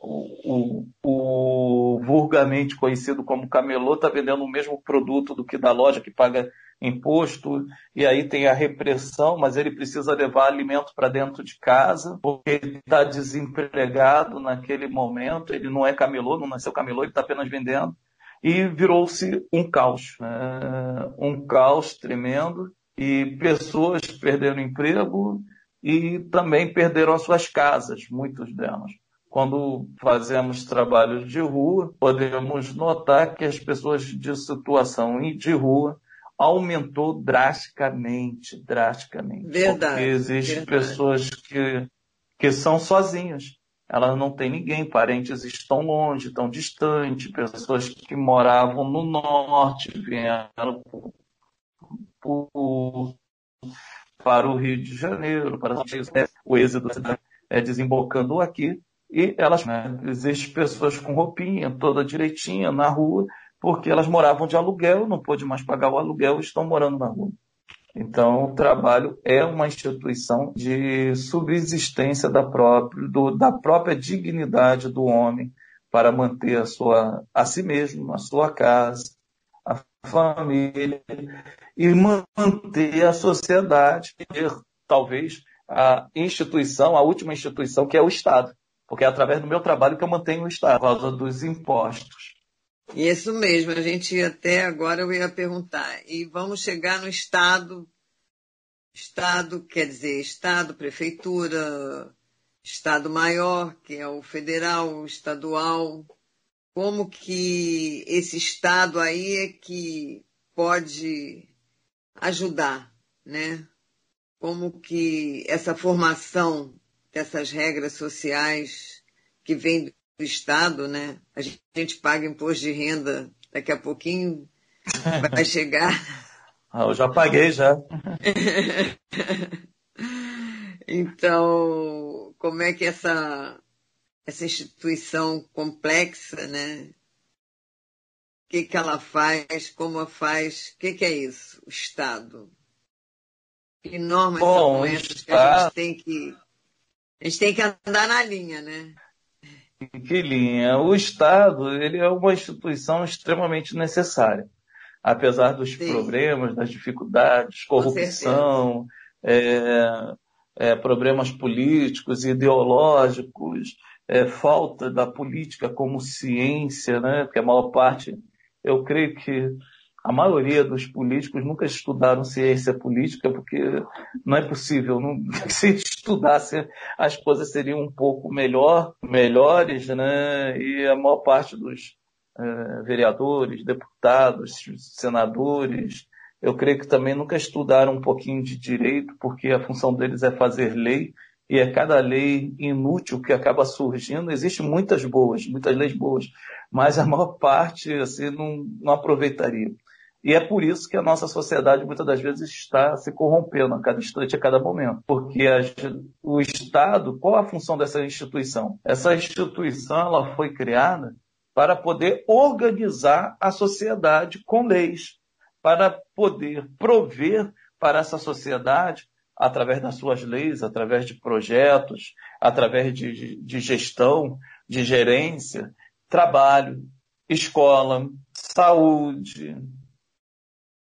o, o, vulgarmente conhecido como camelô está vendendo o mesmo produto do que da loja que paga imposto, e aí tem a repressão, mas ele precisa levar alimento para dentro de casa, porque ele está desempregado naquele momento, ele não é camelô, não nasceu camelô, ele está apenas vendendo, e virou-se um caos, né? um caos tremendo, e pessoas perderam emprego e também perderam as suas casas, muitos delas quando fazemos trabalhos de rua, podemos notar que as pessoas de situação de rua aumentou drasticamente, drasticamente. Verdade. Porque existem pessoas que, que são sozinhas. Elas não têm ninguém, parentes estão longe, estão distantes, pessoas que moravam no norte vieram para o Rio de Janeiro, para o êxodo é, desembocando aqui, e elas, né, existem pessoas com roupinha toda direitinha na rua, porque elas moravam de aluguel, não pôde mais pagar o aluguel estão morando na rua. Então, o trabalho é uma instituição de subsistência da própria, do, da própria dignidade do homem para manter a, sua, a si mesmo, a sua casa, família e manter a sociedade, talvez a instituição, a última instituição que é o Estado porque é através do meu trabalho que eu mantenho o Estado, por causa dos impostos. Isso mesmo, a gente até agora eu ia perguntar. E vamos chegar no Estado, Estado quer dizer Estado, Prefeitura, Estado maior, que é o federal, estadual. Como que esse Estado aí é que pode ajudar, né? Como que essa formação dessas regras sociais que vêm do Estado, né? A gente paga imposto de renda, daqui a pouquinho vai chegar. Ah, eu já paguei já. então, como é que essa, essa instituição complexa, né? O que, que ela faz, como a faz, o que, que é isso, o Estado? Que normas Bom, são essas que a gente tem que a gente tem que andar na linha, né? Que linha? O Estado ele é uma instituição extremamente necessária. Apesar dos Sim. problemas, das dificuldades, corrupção, é, é, problemas políticos, ideológicos, é, falta da política como ciência, né? porque a maior parte, eu creio que a maioria dos políticos nunca estudaram ciência política, porque não é possível. Não, se estudasse, as coisas seriam um pouco melhor, melhores, né? E a maior parte dos é, vereadores, deputados, senadores, eu creio que também nunca estudaram um pouquinho de direito, porque a função deles é fazer lei, e é cada lei inútil que acaba surgindo. Existem muitas boas, muitas leis boas, mas a maior parte assim, não, não aproveitaria. E é por isso que a nossa sociedade muitas das vezes está se corrompendo a cada instante, a cada momento. Porque o Estado, qual a função dessa instituição? Essa instituição ela foi criada para poder organizar a sociedade com leis, para poder prover para essa sociedade, através das suas leis, através de projetos, através de, de gestão, de gerência, trabalho, escola, saúde,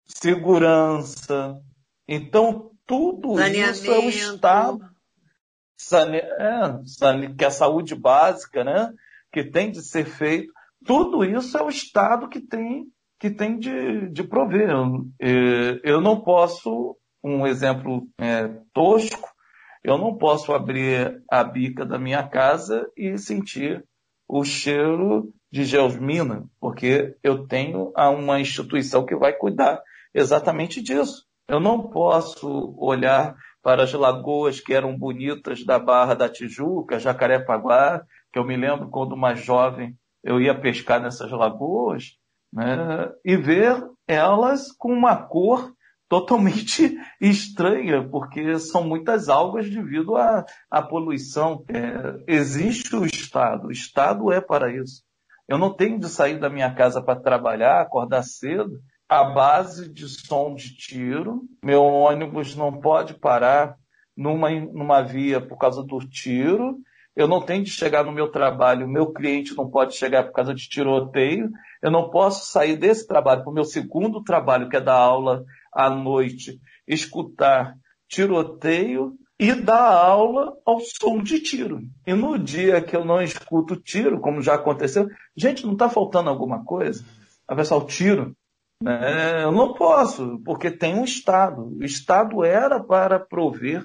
segurança. Então, tudo isso é o Estado. Sane, é, sane, que é a saúde básica, né? Que tem de ser feito. Tudo isso é o Estado que tem, que tem de, de prover. Eu não posso, um exemplo é, tosco, eu não posso abrir a bica da minha casa e sentir o cheiro de geosmina, porque eu tenho uma instituição que vai cuidar exatamente disso. Eu não posso olhar para as lagoas que eram bonitas da Barra da Tijuca, Jacarepaguá, que eu me lembro quando mais jovem eu ia pescar nessas lagoas, né, e ver elas com uma cor totalmente estranha, porque são muitas algas devido à, à poluição. É, existe o Estado, o Estado é para isso. Eu não tenho de sair da minha casa para trabalhar, acordar cedo à base de som de tiro. Meu ônibus não pode parar numa, numa via por causa do tiro. Eu não tenho de chegar no meu trabalho, meu cliente não pode chegar por causa de tiroteio. Eu não posso sair desse trabalho para o meu segundo trabalho, que é dar aula à noite, escutar tiroteio e dar aula ao som de tiro. E no dia que eu não escuto tiro, como já aconteceu, gente, não está faltando alguma coisa? A pessoal, tiro. É, eu não posso, porque tem um Estado. O Estado era para prover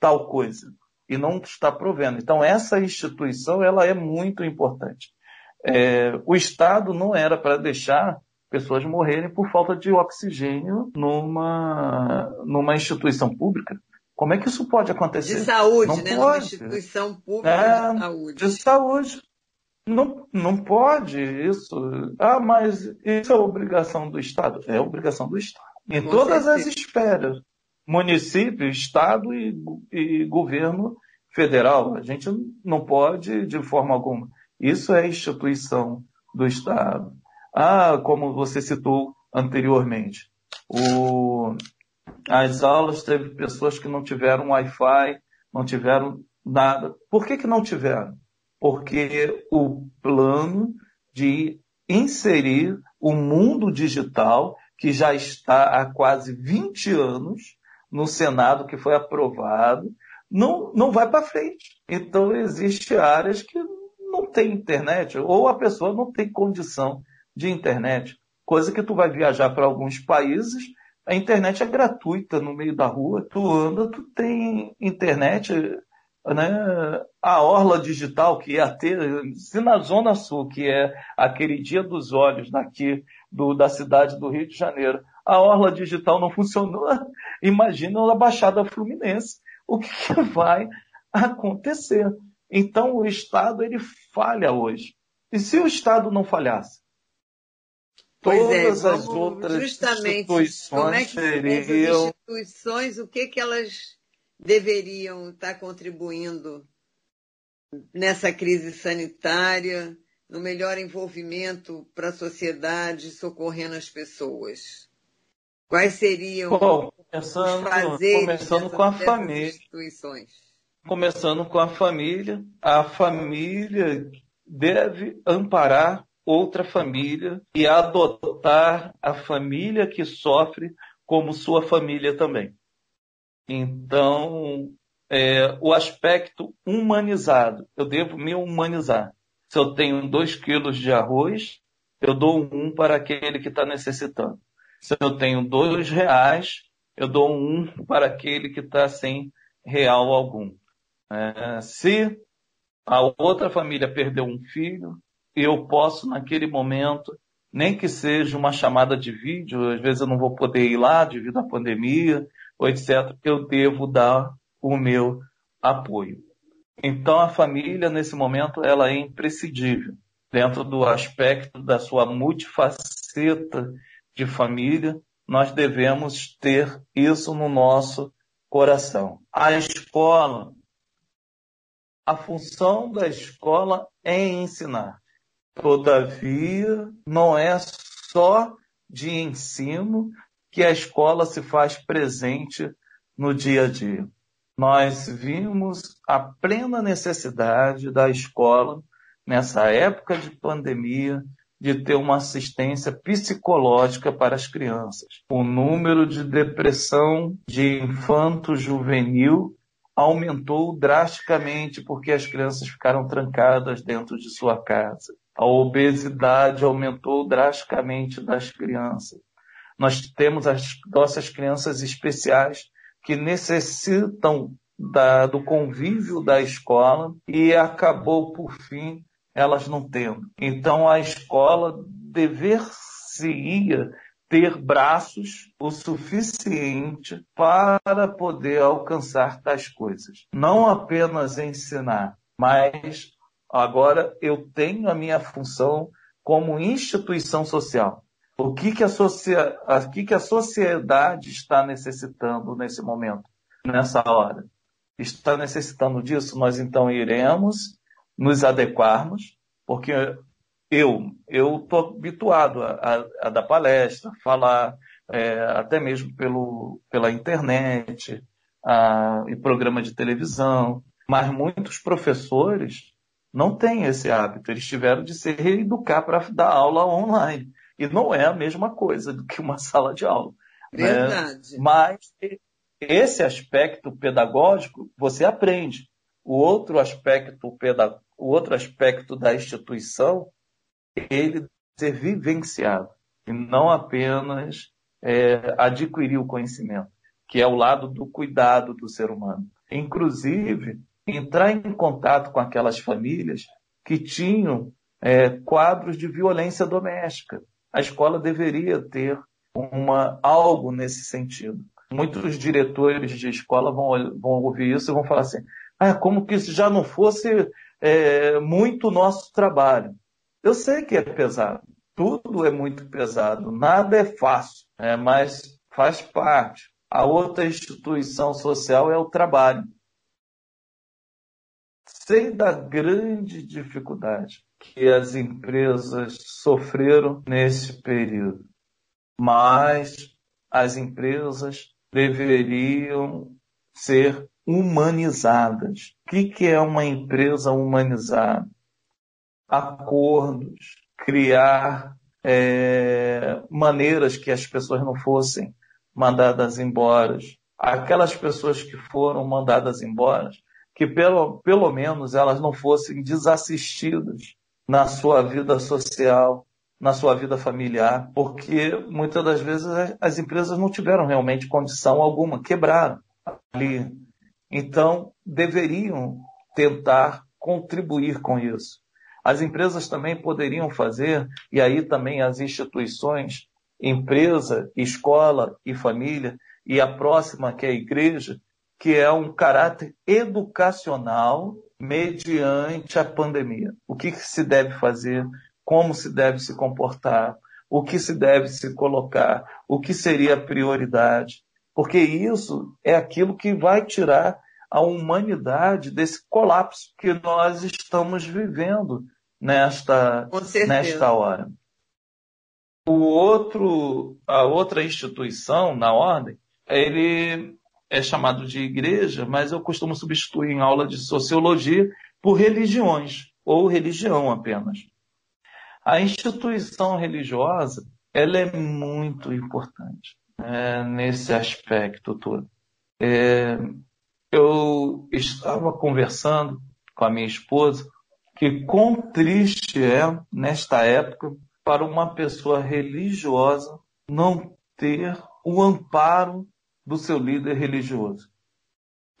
tal coisa e não está provendo. Então essa instituição ela é muito importante. É, o Estado não era para deixar pessoas morrerem por falta de oxigênio numa, numa instituição pública. Como é que isso pode acontecer? De saúde, não né? Pode. Numa instituição pública é, de saúde. De saúde. Não, não pode isso. Ah, mas isso é obrigação do Estado. É obrigação do Estado. Em Com todas certeza. as esferas. Município, Estado e, e governo federal. A gente não pode, de forma alguma. Isso é instituição do Estado. Ah, como você citou anteriormente, o, as aulas teve pessoas que não tiveram Wi-Fi, não tiveram nada. Por que, que não tiveram? porque o plano de inserir o mundo digital, que já está há quase 20 anos no Senado, que foi aprovado, não, não vai para frente. Então, existem áreas que não tem internet, ou a pessoa não tem condição de internet. Coisa que tu vai viajar para alguns países, a internet é gratuita no meio da rua, tu anda, tu tem internet né, a orla digital que ia ter, se na Zona Sul, que é aquele dia dos olhos daqui do, da cidade do Rio de Janeiro, a orla digital não funcionou, imagina a Baixada Fluminense. O que, que vai acontecer? Então o Estado ele falha hoje. E se o Estado não falhasse? É, todas é, as outras instituições como é que seriam... instituições, o que que elas deveriam estar contribuindo nessa crise sanitária, no melhor envolvimento para a sociedade, socorrendo as pessoas? Quais seriam Bom, começando, os fazeres começando com a família. instituições? Começando com a família, a família deve amparar outra família e adotar a família que sofre como sua família também. Então, é, o aspecto humanizado, eu devo me humanizar. Se eu tenho dois quilos de arroz, eu dou um para aquele que está necessitando. Se eu tenho dois reais, eu dou um para aquele que está sem real algum. É, se a outra família perdeu um filho, eu posso, naquele momento, nem que seja uma chamada de vídeo, às vezes eu não vou poder ir lá devido à pandemia, ou etc., eu devo dar o meu apoio. Então a família, nesse momento, ela é imprescindível dentro do aspecto da sua multifaceta de família, nós devemos ter isso no nosso coração. A escola, a função da escola é ensinar. Todavia, não é só de ensino que a escola se faz presente no dia a dia. Nós vimos a plena necessidade da escola, nessa época de pandemia, de ter uma assistência psicológica para as crianças. O número de depressão de infanto juvenil aumentou drasticamente porque as crianças ficaram trancadas dentro de sua casa. A obesidade aumentou drasticamente das crianças. Nós temos as nossas crianças especiais que necessitam da, do convívio da escola e acabou, por fim, elas não tendo. Então a escola dever-se-ia ter braços o suficiente para poder alcançar tais coisas. Não apenas ensinar, mas agora eu tenho a minha função como instituição social. O que, que, a, socia o que, que a sociedade está necessitando nesse momento, nessa hora? Está necessitando disso? Nós então iremos nos adequarmos, porque eu eu estou habituado a, a, a, dar palestra, falar é, até mesmo pelo, pela internet a, e programa de televisão, mas muitos professores não têm esse hábito. Eles tiveram de se reeducar para dar aula online. E não é a mesma coisa do que uma sala de aula. Né? Verdade. Né? Mas esse aspecto pedagógico você aprende. O outro aspecto, o outro aspecto da instituição ele ser vivenciado e não apenas é, adquirir o conhecimento, que é o lado do cuidado do ser humano. Inclusive, entrar em contato com aquelas famílias que tinham é, quadros de violência doméstica. A escola deveria ter uma, algo nesse sentido. Muitos diretores de escola vão, vão ouvir isso e vão falar assim: ah, como que isso já não fosse é, muito nosso trabalho. Eu sei que é pesado, tudo é muito pesado, nada é fácil, é, mas faz parte. A outra instituição social é o trabalho. Sei da grande dificuldade que as empresas sofreram nesse período, mas as empresas deveriam ser humanizadas. O que é uma empresa humanizada? acordos, criar é, maneiras que as pessoas não fossem mandadas embora. Aquelas pessoas que foram mandadas embora, que pelo, pelo menos elas não fossem desassistidas na sua vida social, na sua vida familiar, porque muitas das vezes as empresas não tiveram realmente condição alguma, quebraram ali. Então, deveriam tentar contribuir com isso. As empresas também poderiam fazer, e aí também as instituições, empresa, escola e família, e a próxima que é a igreja, que é um caráter educacional mediante a pandemia. O que, que se deve fazer, como se deve se comportar, o que se deve se colocar, o que seria a prioridade, porque isso é aquilo que vai tirar a humanidade desse colapso que nós estamos vivendo nesta, nesta hora. O outro, a outra instituição na ordem, ele é chamado de igreja, mas eu costumo substituir em aula de sociologia por religiões, ou religião apenas. A instituição religiosa, ela é muito importante né, nesse aspecto todo. É, eu estava conversando com a minha esposa que quão triste é, nesta época, para uma pessoa religiosa não ter o amparo do seu líder religioso.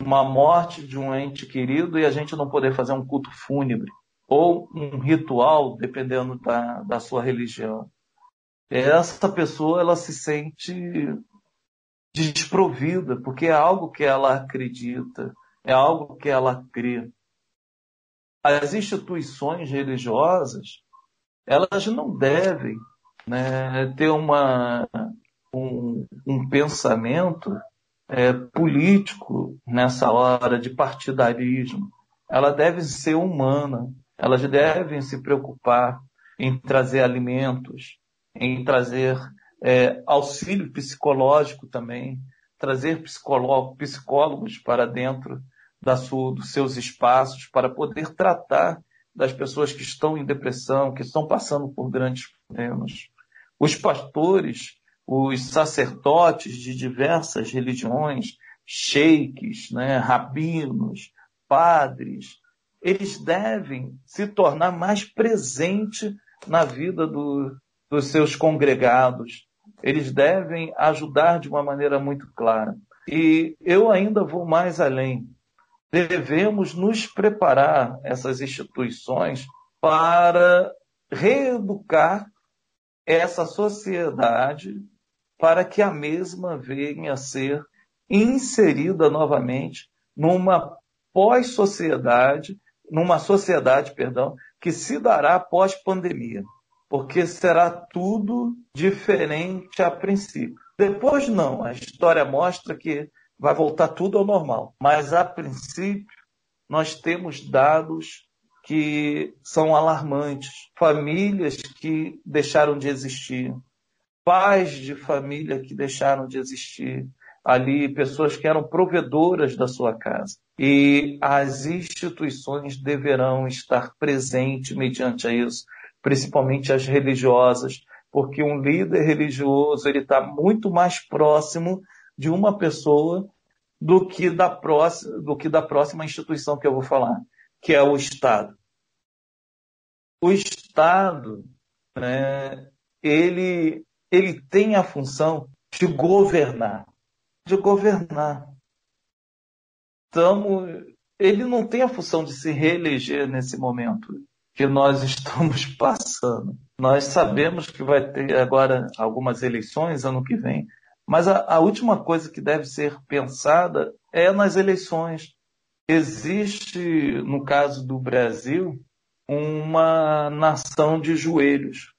Uma morte de um ente querido e a gente não poder fazer um culto fúnebre ou um ritual, dependendo da, da sua religião. Essa pessoa ela se sente desprovida, porque é algo que ela acredita, é algo que ela crê as instituições religiosas elas não devem né, ter uma, um, um pensamento é, político nessa hora de partidarismo. Elas devem ser humanas, elas devem se preocupar em trazer alimentos, em trazer é, auxílio psicológico também, trazer psicólogos para dentro da sua, dos seus espaços para poder tratar das pessoas que estão em depressão, que estão passando por grandes problemas. Os pastores, os sacerdotes de diversas religiões, sheiks, né, rabinos, padres, eles devem se tornar mais presente na vida do, dos seus congregados. Eles devem ajudar de uma maneira muito clara. E eu ainda vou mais além. Devemos nos preparar, essas instituições, para reeducar essa sociedade para que a mesma venha a ser inserida novamente numa pós-sociedade, numa sociedade, perdão, que se dará pós-pandemia, porque será tudo diferente a princípio. Depois não, a história mostra que vai voltar tudo ao normal, mas a princípio nós temos dados que são alarmantes, famílias que deixaram de existir, pais de família que deixaram de existir, ali pessoas que eram provedoras da sua casa. E as instituições deverão estar presentes mediante isso, principalmente as religiosas, porque um líder religioso ele está muito mais próximo de uma pessoa do que da próxima, do que da próxima instituição que eu vou falar, que é o Estado. O Estado, né, ele, ele tem a função de governar de governar. Então, ele não tem a função de se reeleger nesse momento que nós estamos passando. Nós sabemos que vai ter agora algumas eleições ano que vem, mas a, a última coisa que deve ser pensada é nas eleições. Existe, no caso do Brasil, uma nação de joelhos.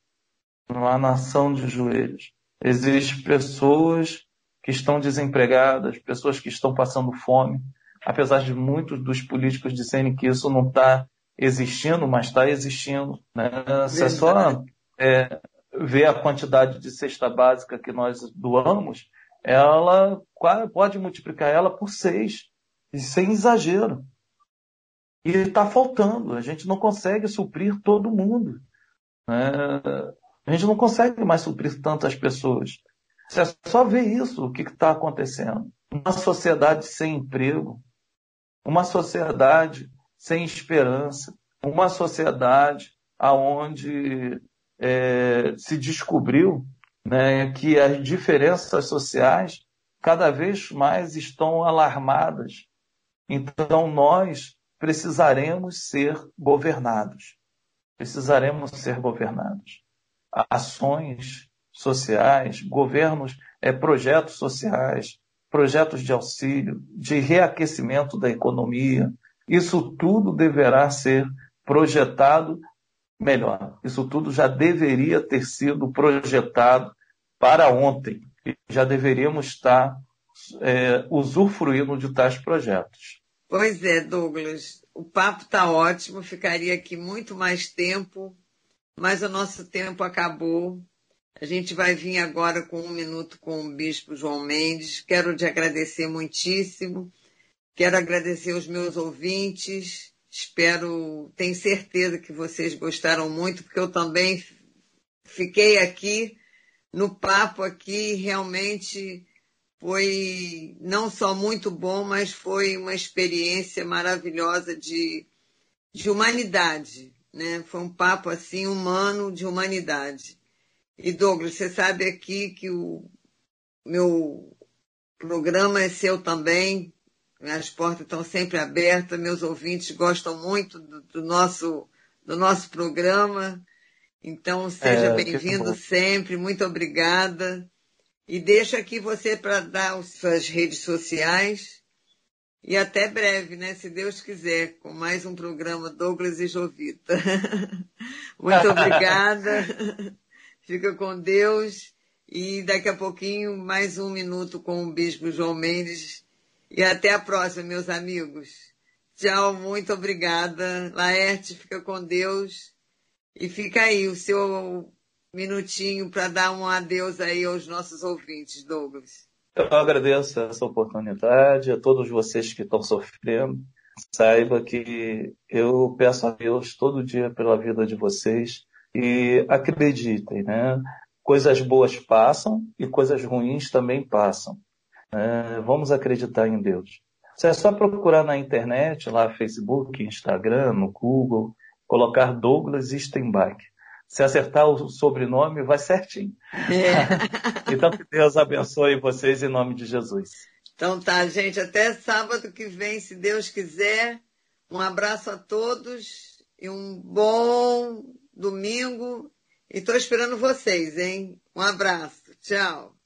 Uma nação de joelhos. Existem pessoas que estão desempregadas, pessoas que estão passando fome, apesar de muitos dos políticos dizerem que isso não está existindo, mas está existindo. Né? Se é só é, ver a quantidade de cesta básica que nós doamos, ela pode multiplicar ela por seis, sem exagero. E está faltando, a gente não consegue suprir todo mundo. Né? A gente não consegue mais suprir tantas pessoas. É só ver isso, o que está acontecendo. Uma sociedade sem emprego, uma sociedade sem esperança, uma sociedade aonde é, se descobriu né, que as diferenças sociais cada vez mais estão alarmadas. Então nós precisaremos ser governados. Precisaremos ser governados. Ações sociais, governos, é, projetos sociais, projetos de auxílio, de reaquecimento da economia. Isso tudo deverá ser projetado melhor. Isso tudo já deveria ter sido projetado para ontem. E já deveríamos estar é, usufruindo de tais projetos. Pois é, Douglas. O papo está ótimo, ficaria aqui muito mais tempo, mas o nosso tempo acabou. A gente vai vir agora com um minuto com o Bispo João Mendes. Quero te agradecer muitíssimo. Quero agradecer os meus ouvintes. Espero, tenho certeza que vocês gostaram muito, porque eu também fiquei aqui no papo aqui, realmente foi não só muito bom, mas foi uma experiência maravilhosa de, de humanidade, né? Foi um papo assim humano de humanidade. E Douglas, você sabe aqui que o meu programa é seu também. As portas estão sempre abertas. Meus ouvintes gostam muito do, do nosso, do nosso programa. Então, seja é, bem-vindo sempre. Muito obrigada. E deixo aqui você para dar as suas redes sociais. E até breve, né? Se Deus quiser, com mais um programa Douglas e Jovita. Muito obrigada. Fica com Deus e daqui a pouquinho mais um minuto com o Bispo João Mendes. E até a próxima, meus amigos. Tchau, muito obrigada. Laerte, fica com Deus. E fica aí o seu minutinho para dar um adeus aí aos nossos ouvintes, Douglas. Eu agradeço essa oportunidade a todos vocês que estão sofrendo. Saiba que eu peço a Deus todo dia pela vida de vocês e acreditem, né? Coisas boas passam e coisas ruins também passam. É, vamos acreditar em Deus. Você é só procurar na internet, lá Facebook, Instagram, no Google, colocar Douglas Stenbach. Se acertar o sobrenome, vai certinho. É. então, que Deus abençoe vocês em nome de Jesus. Então tá, gente. Até sábado que vem, se Deus quiser. Um abraço a todos e um bom domingo. E estou esperando vocês, hein? Um abraço. Tchau.